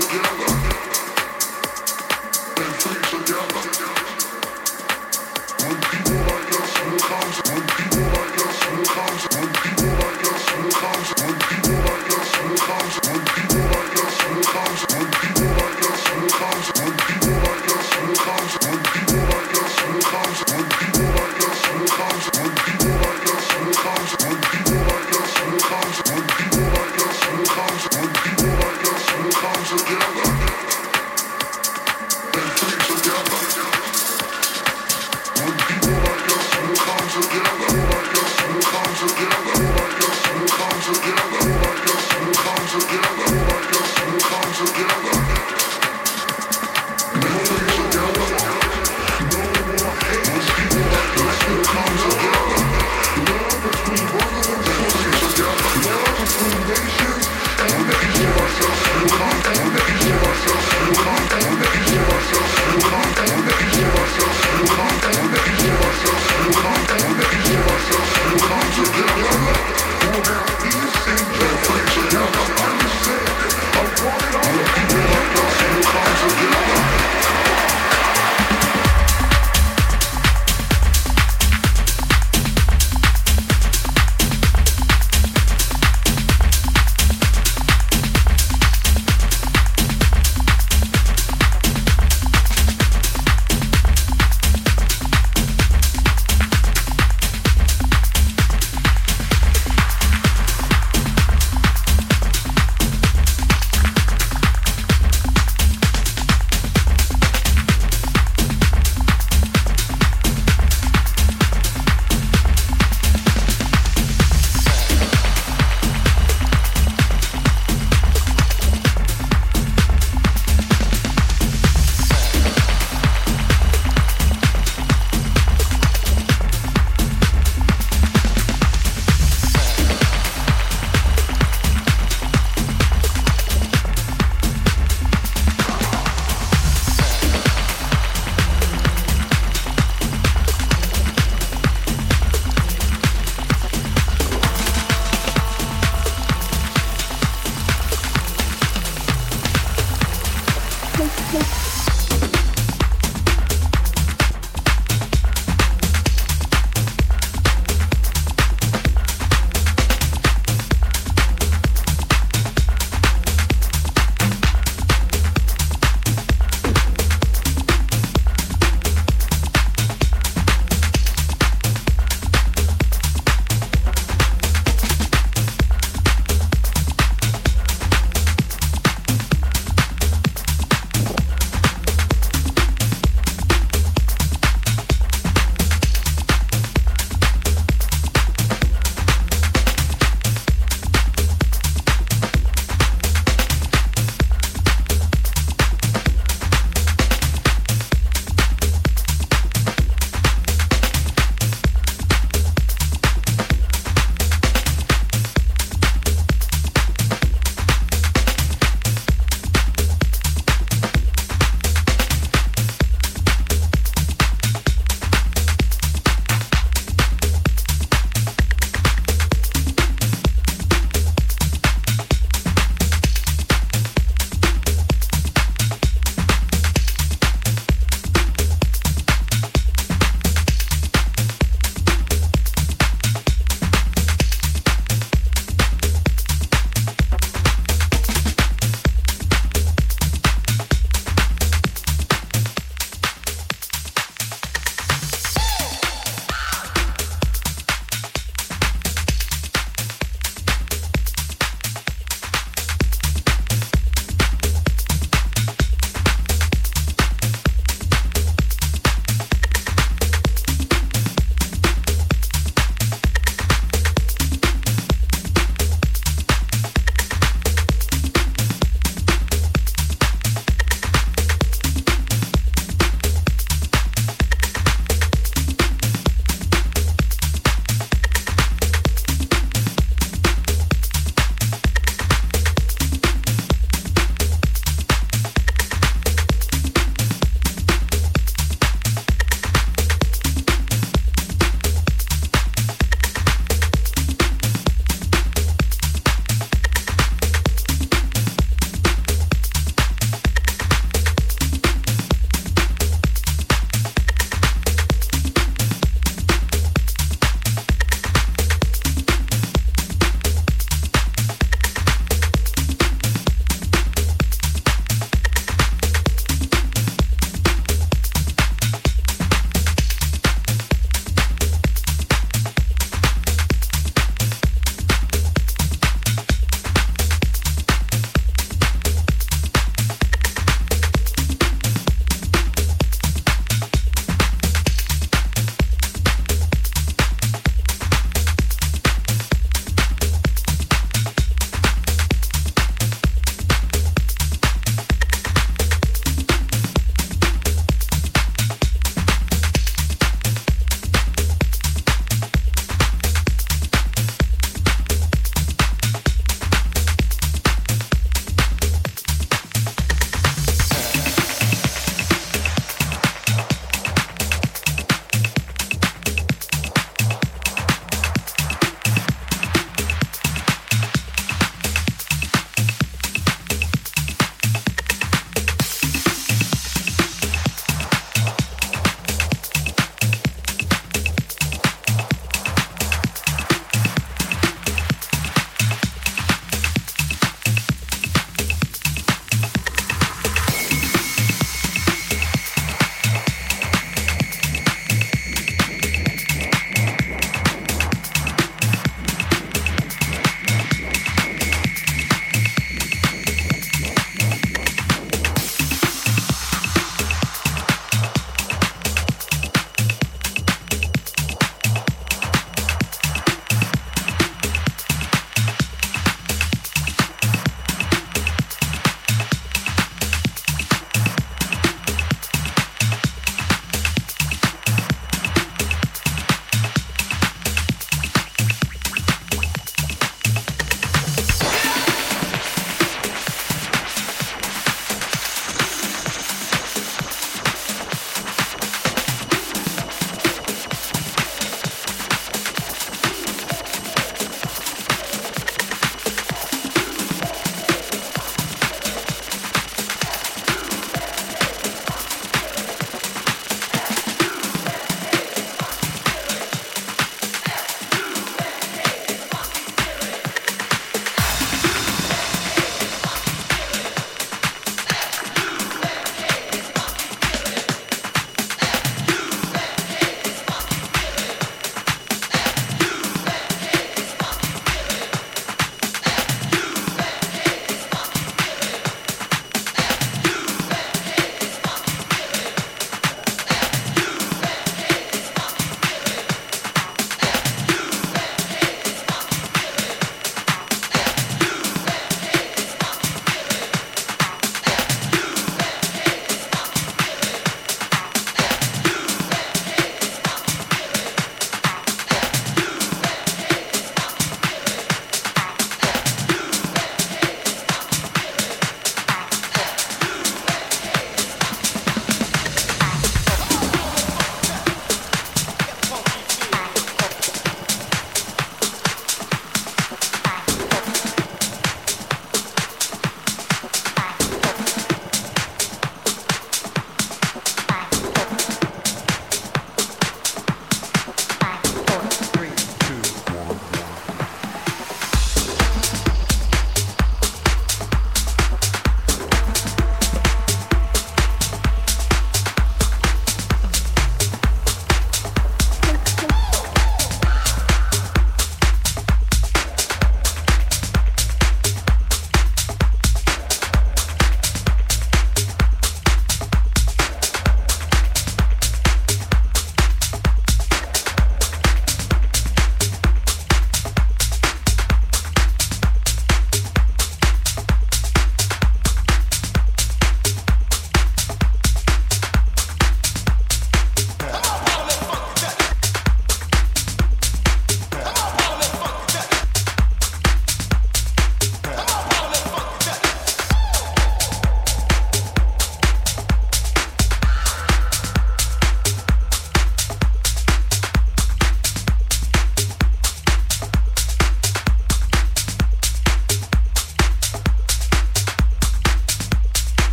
together.